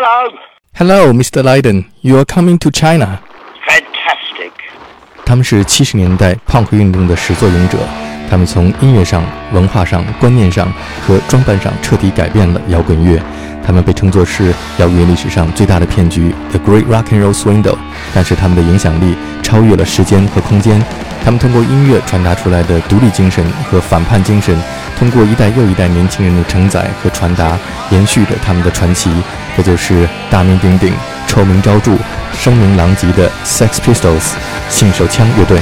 Hello. Hello, Mr. Lydon. You are coming to China. Fantastic. 他们是七十年代 punk 运动的始作俑者，他们从音乐上、文化上、观念上和装扮上彻底改变了摇滚乐。他们被称作是摇滚乐历史上最大的骗局 ——The Great Rock and Roll Swindle。但是他们的影响力超越了时间和空间。他们通过音乐传达出来的独立精神和反叛精神，通过一代又一代年轻人的承载和传达，延续着他们的传奇。这就是大名鼎鼎、臭名昭著、声名狼藉的 Sex Pistols 性手枪乐队。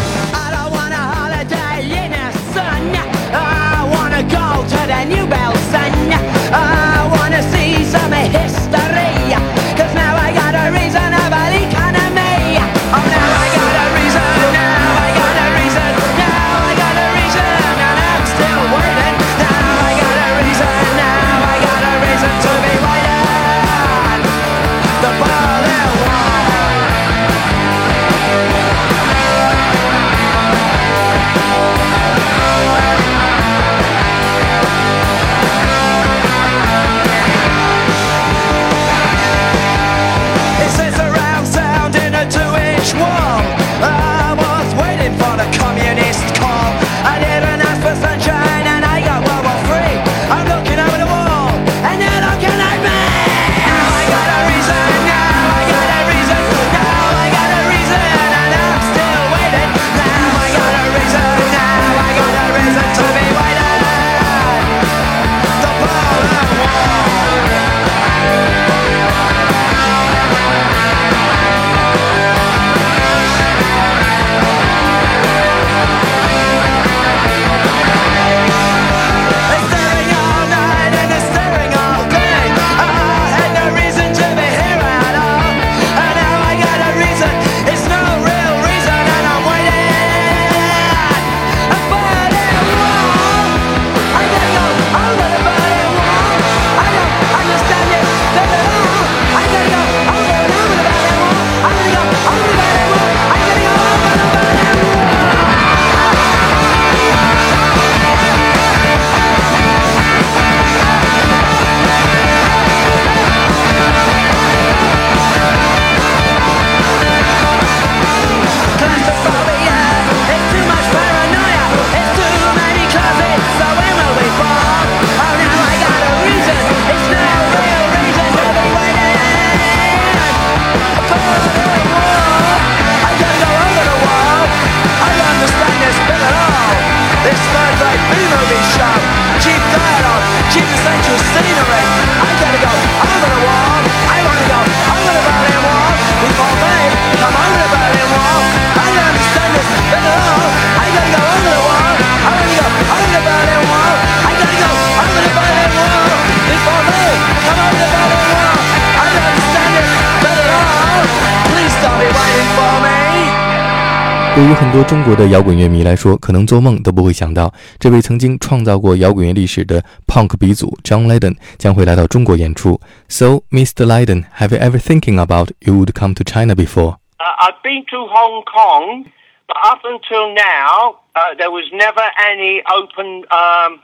于很多中国的摇滚乐迷来说，可能做梦都不会想到，这位曾经创造过摇滚乐历史的 Punk 鼻祖 John Lydon 将会来到中国演出。So, Mr. Lydon, have you ever thinking about you would come to China before? Uh, I've been to Hong Kong, but up until now, uh, there was never any open um,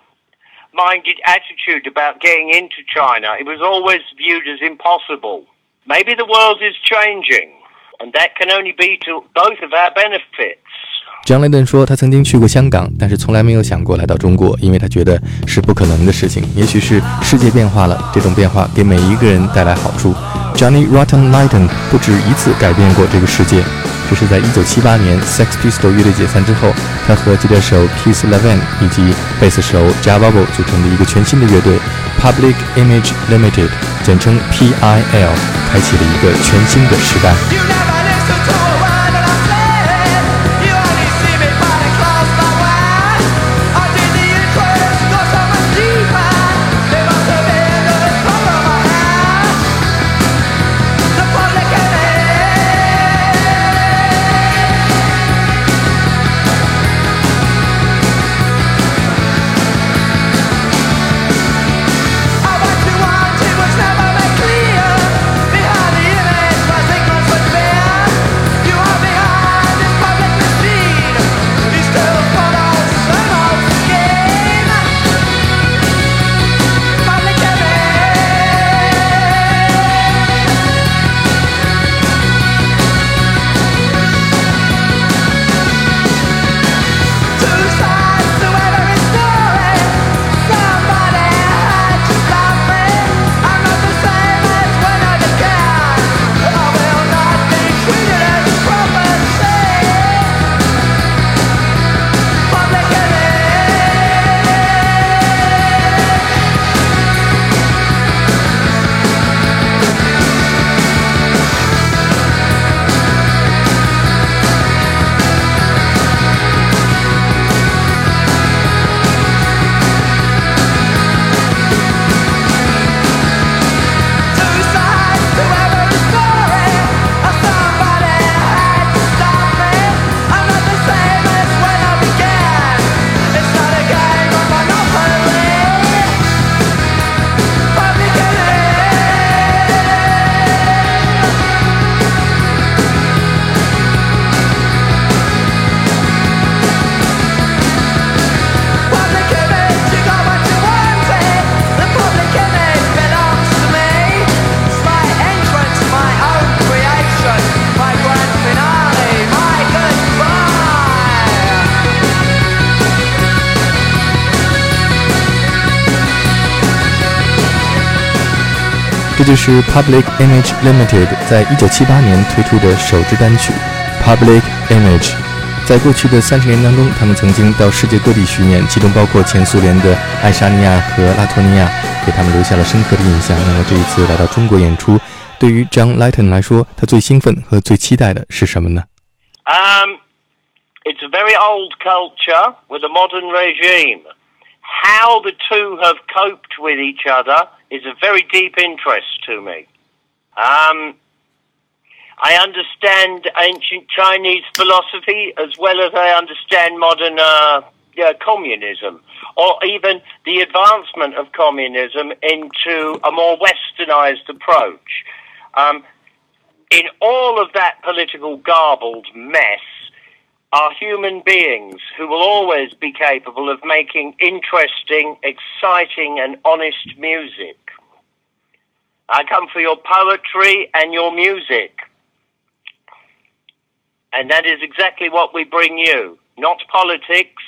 minded attitude about getting into China. It was always viewed as impossible. Maybe the world is changing. And that can only be to both of our benefits. 张雷顿说，他曾经去过香港，但是从来没有想过来到中国，因为他觉得是不可能的事情。也许是世界变化了，这种变化给每一个人带来好处。Johnny Rotten l i g h t e n 不止一次改变过这个世界，这是在1978年 Sex p i s t o l 乐队解散之后，他和吉他手 Keith Leven 以及贝斯手 Javao 组成的一个全新的乐队 Public Image Limited，简称 PIL，开启了一个全新的时代。这就是 Public Image Limited 在一九七八年推出的首支单曲《Public Image》。在过去的三十年当中，他们曾经到世界各地巡演，其中包括前苏联的爱沙尼亚和拉脱尼亚，给他们留下了深刻的印象。那么这一次来到中国演出，对于 John Layton 来说，他最兴奋和最期待的是什么呢？Um, it's a very old culture with a modern regime. How the two have coped with each other is a very deep interest to me. Um, I understand ancient Chinese philosophy as well as I understand modern uh, yeah, communism, or even the advancement of communism into a more westernized approach. Um, in all of that political garbled mess, are human beings who will always be capable of making interesting, exciting, and honest music. I come for your poetry and your music. And that is exactly what we bring you. Not politics,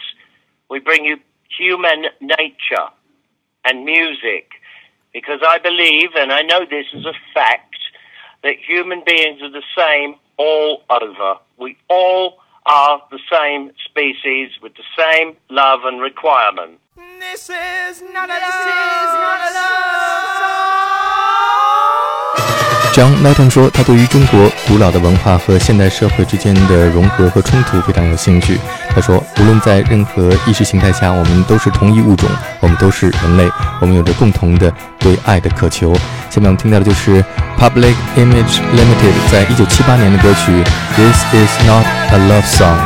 we bring you human nature and music. Because I believe, and I know this is a fact, that human beings are the same all over. We all are the same species with the same love and requirement. This is not a 张 Layton 说，他对于中国古老的文化和现代社会之间的融合和冲突非常有兴趣。他说，无论在任何意识形态下，我们都是同一物种，我们都是人类，我们有着共同的对爱的渴求。下面我们听到的就是 Public Image Limited 在一九七八年的歌曲《This Is Not a Love Song》。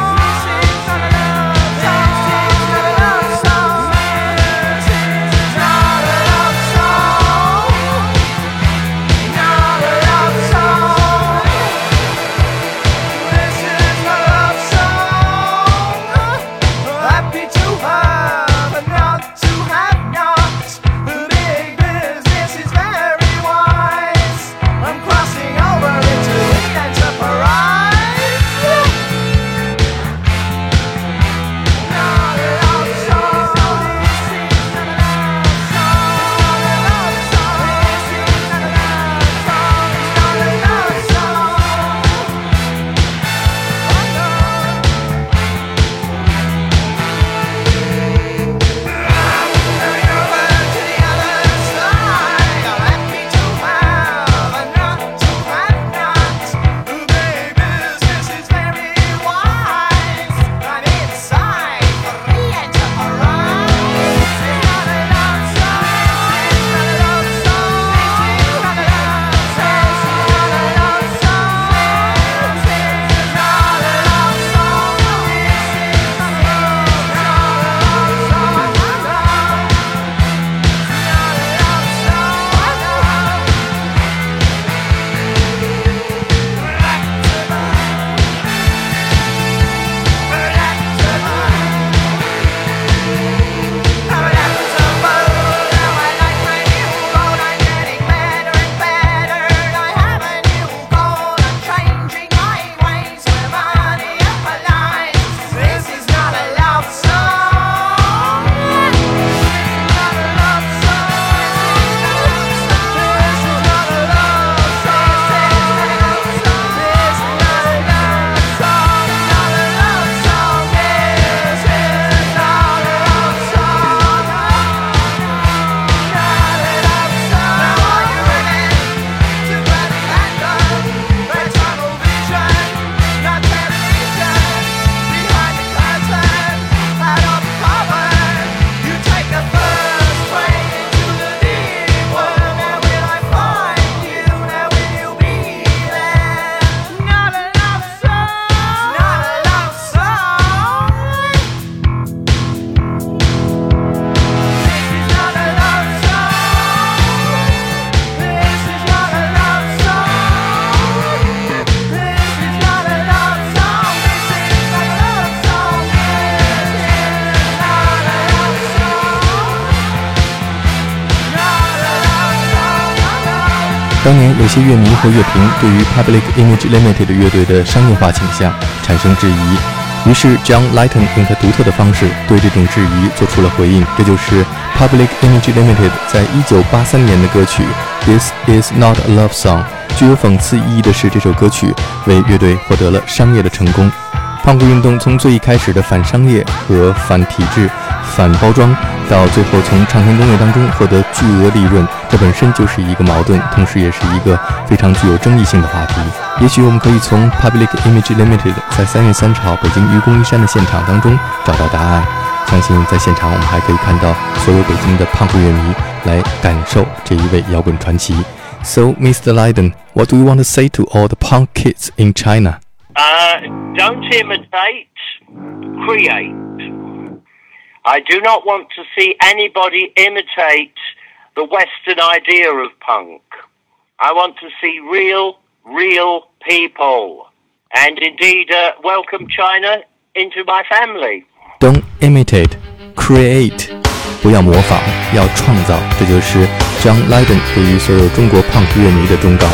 当年有些乐迷和乐评对于 Public Image Limited 乐队的商业化倾向产生质疑，于是 John Layton 用他独特的方式对这种质疑做出了回应，这就是 Public Image Limited 在一九八三年的歌曲 This is not a love song。具有讽刺意义的是，这首歌曲为乐队获得了商业的成功。胖虎运动从最一开始的反商业和反体制、反包装，到最后从唱片工业当中获得巨额利润，这本身就是一个矛盾，同时也是一个非常具有争议性的话题。也许我们可以从 Public Image Limited 在三月三十号北京愚公移山的现场当中找到答案。相信在现场我们还可以看到所有北京的 punk 乐迷来感受这一位摇滚传奇。So, Mr. Lydon, what do you want to say to all the punk kids in China? Uh, don't imitate, create. I do not want to see anybody imitate the Western idea of punk. I want to see real, real people. And indeed, uh, welcome China into my family. Don't imitate, create. 不要模仿，要创造。这就是 John Lydon 对于所有中国 punk 乐迷的忠告。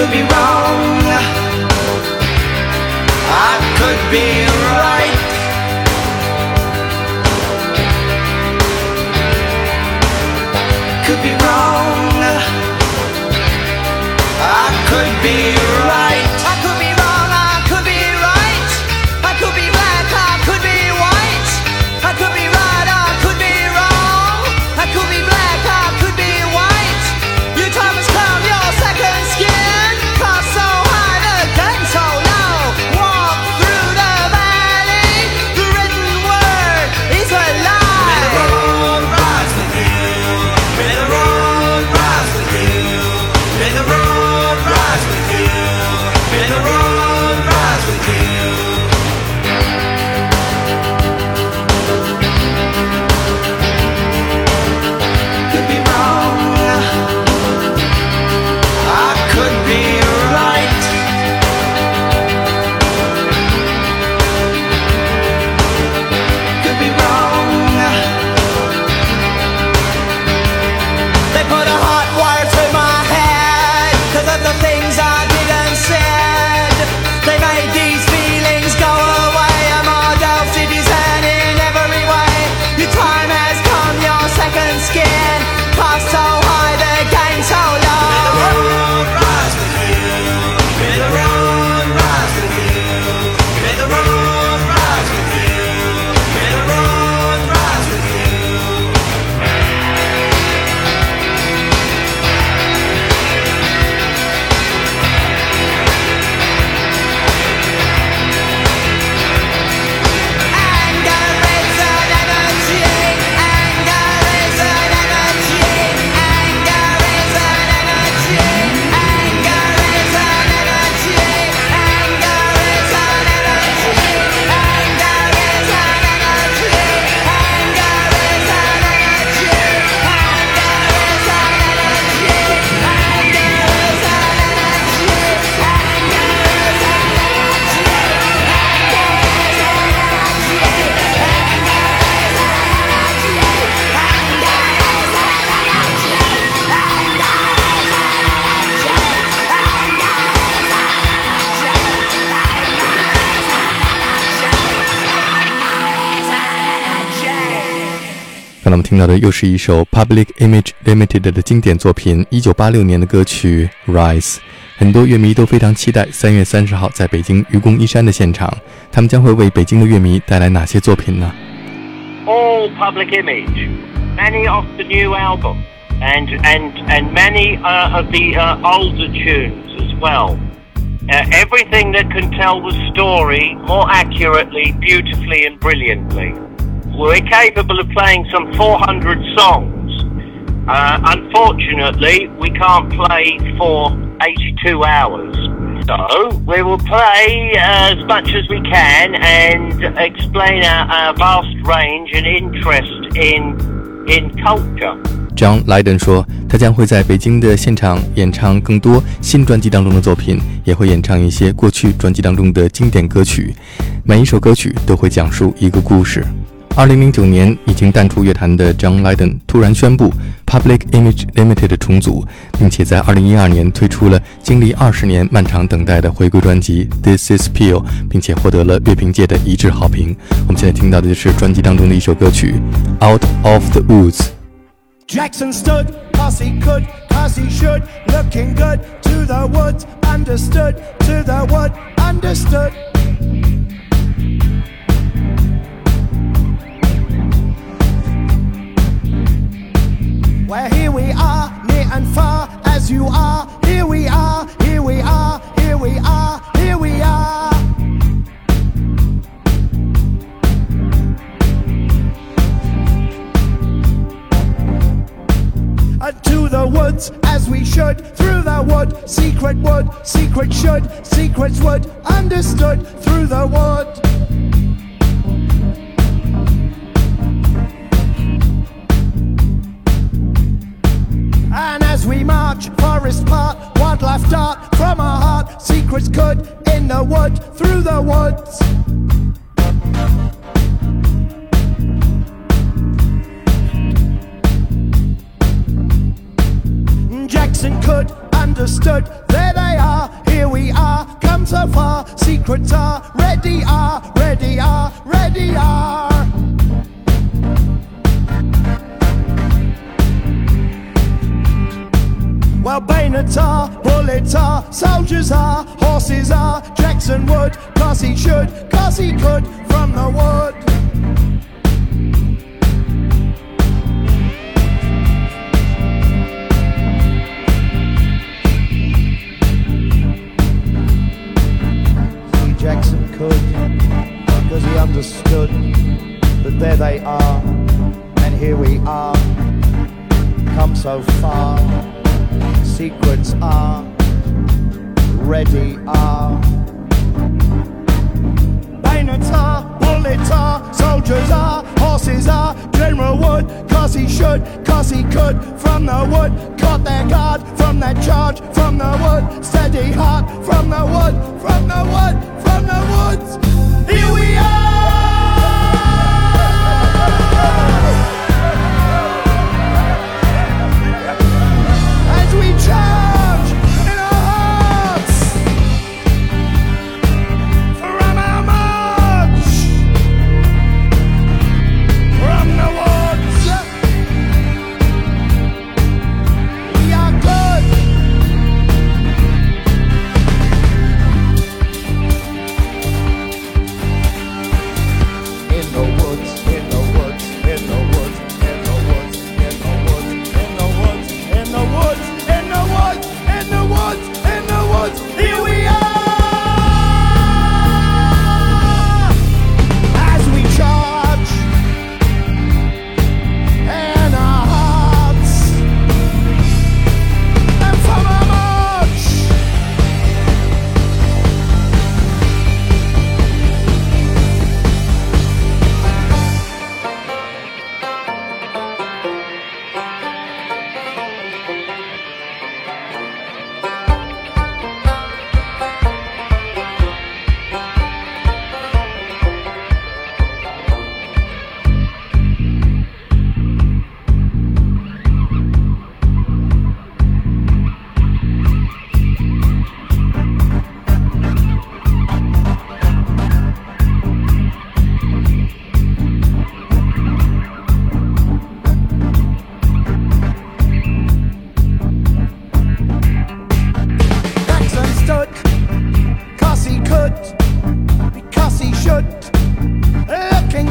could be wrong. I could be 刚才我们听到的又是一首 Public Image Limited 的经典作品，一九八六年的歌曲《Rise》。很多乐迷都非常期待三月三十号在北京愚公移山的现场，他们将会为北京的乐迷带来哪些作品呢？All Public Image, many of the new album, and and and many uh, of the uh, older tunes as well. Uh, everything that can tell the story more accurately, beautifully, and brilliantly. We're capable of playing some 400 songs. Uh, unfortunately, we can't play for 82 hours. So we will play as much as we can and explain our, our vast range and interest in in culture. John Lydon 说，他将会在北京的现场演唱更多新专辑当中的作品，也会演唱一些过去专辑当中的经典歌曲。每一首歌曲都会讲述一个故事。 二零零九年已经淡出乐坛的 John Lydon 突然宣布 Public Image Limited 重组，并且在二零一二年推出了经历二十年漫长等待的回归专辑 This Is Peel，并且获得了乐评界的一致好评。我们现在听到的就是专辑当中的一首歌曲 Out of the Woods。Jackson stood, as he could, as he should, looking good to the woods, understood, to the wood, understood. Well, here we are, near and far as you are. Here we are, here we are, here we are, here we are. And to the woods as we should, through the wood, secret wood, secret should, secrets would, understood through the wood. As we march, forest part, wildlife dart from our heart, secrets good in the wood, through the woods. Jackson could, understood, there they are, here we are, come so far, secrets are, ready are, ready are, ready are. Well, bayonets are, bullets are, soldiers are, horses are. Jackson would, cause he should, cause he could, from the wood. Ready ah. are. Bayonets are, bullets are, soldiers are, horses are, General Wood, cause he should, cause he could, from the wood, caught their guard, from their charge, from the wood, steady heart, from the wood, from the wood, from the woods.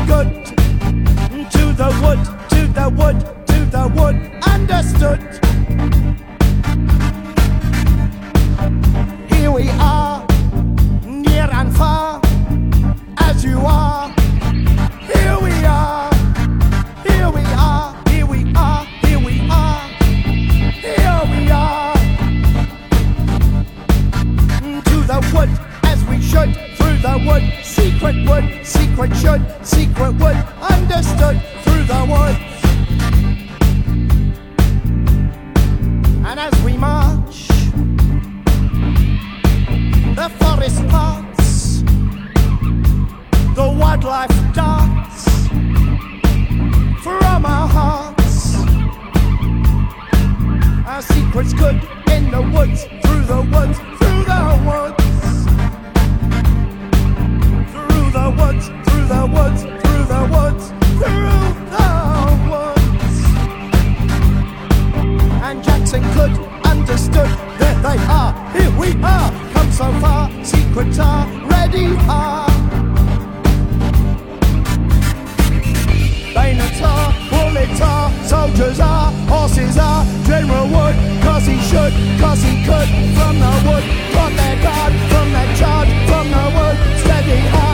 good. To the wood, to the wood, to the wood, understood. Woods, through the woods, through the woods. And Jackson could understood that they are. Here we are, come so far, secrets are ready are. Are, are, soldiers are, horses are, General Wood, cause he should, cause he could, from the wood, from their guard, from their charge, from the wood, steady heart,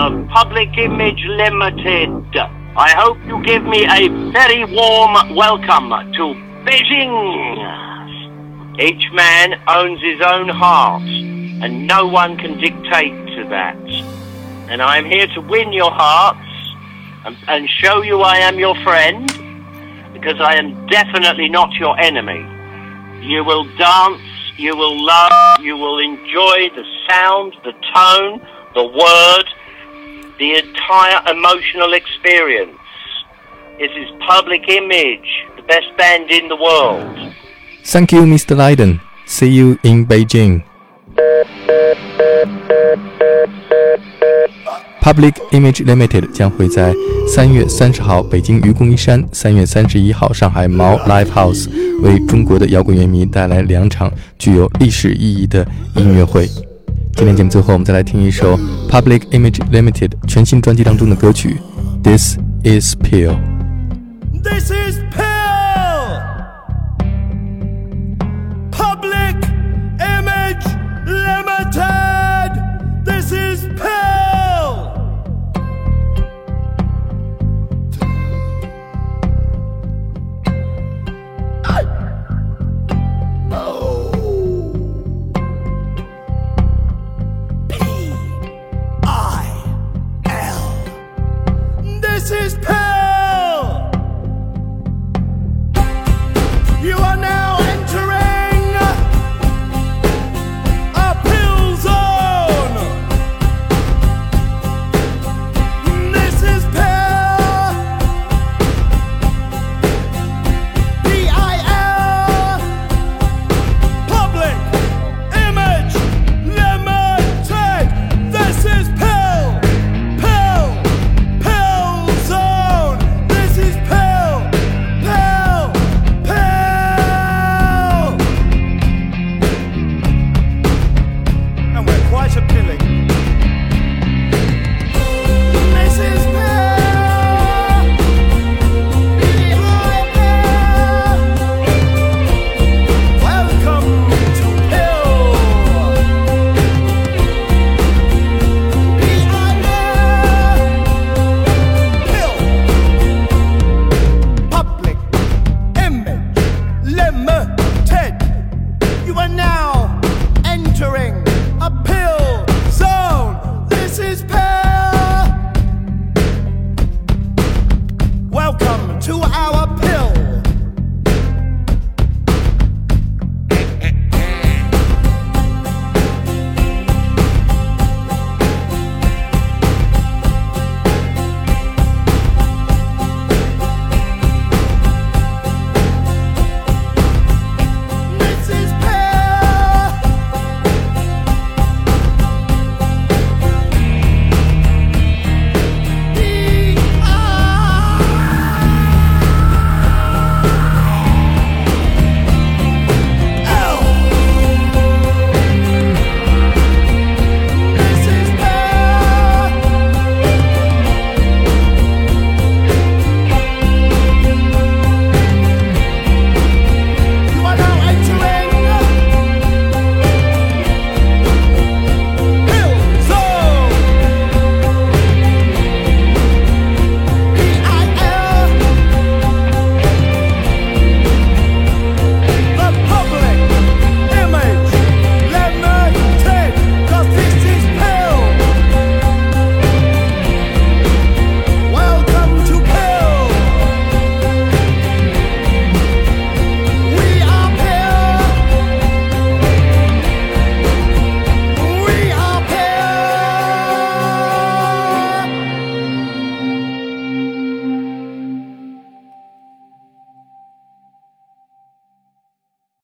of Public Image Limited. I hope you give me a very warm welcome to Beijing. Each man owns his own heart, and no one can dictate to that. And I am here to win your hearts and, and show you I am your friend, because I am definitely not your enemy. You will dance, you will love, you will enjoy the sound, the tone, the word, the entire emotional experience. It's his public image, the best band in the world. Thank you, Mr. Lydon. See you in Beijing. Public Image Limited 将会在三月三十号北京愚公移山，三月三十一号上海毛 Live House 为中国的摇滚乐迷带来两场具有历史意义的音乐会。今天节目最后，我们再来听一首 Public Image Limited 全新专辑当中的歌曲《This Is Peel》。This is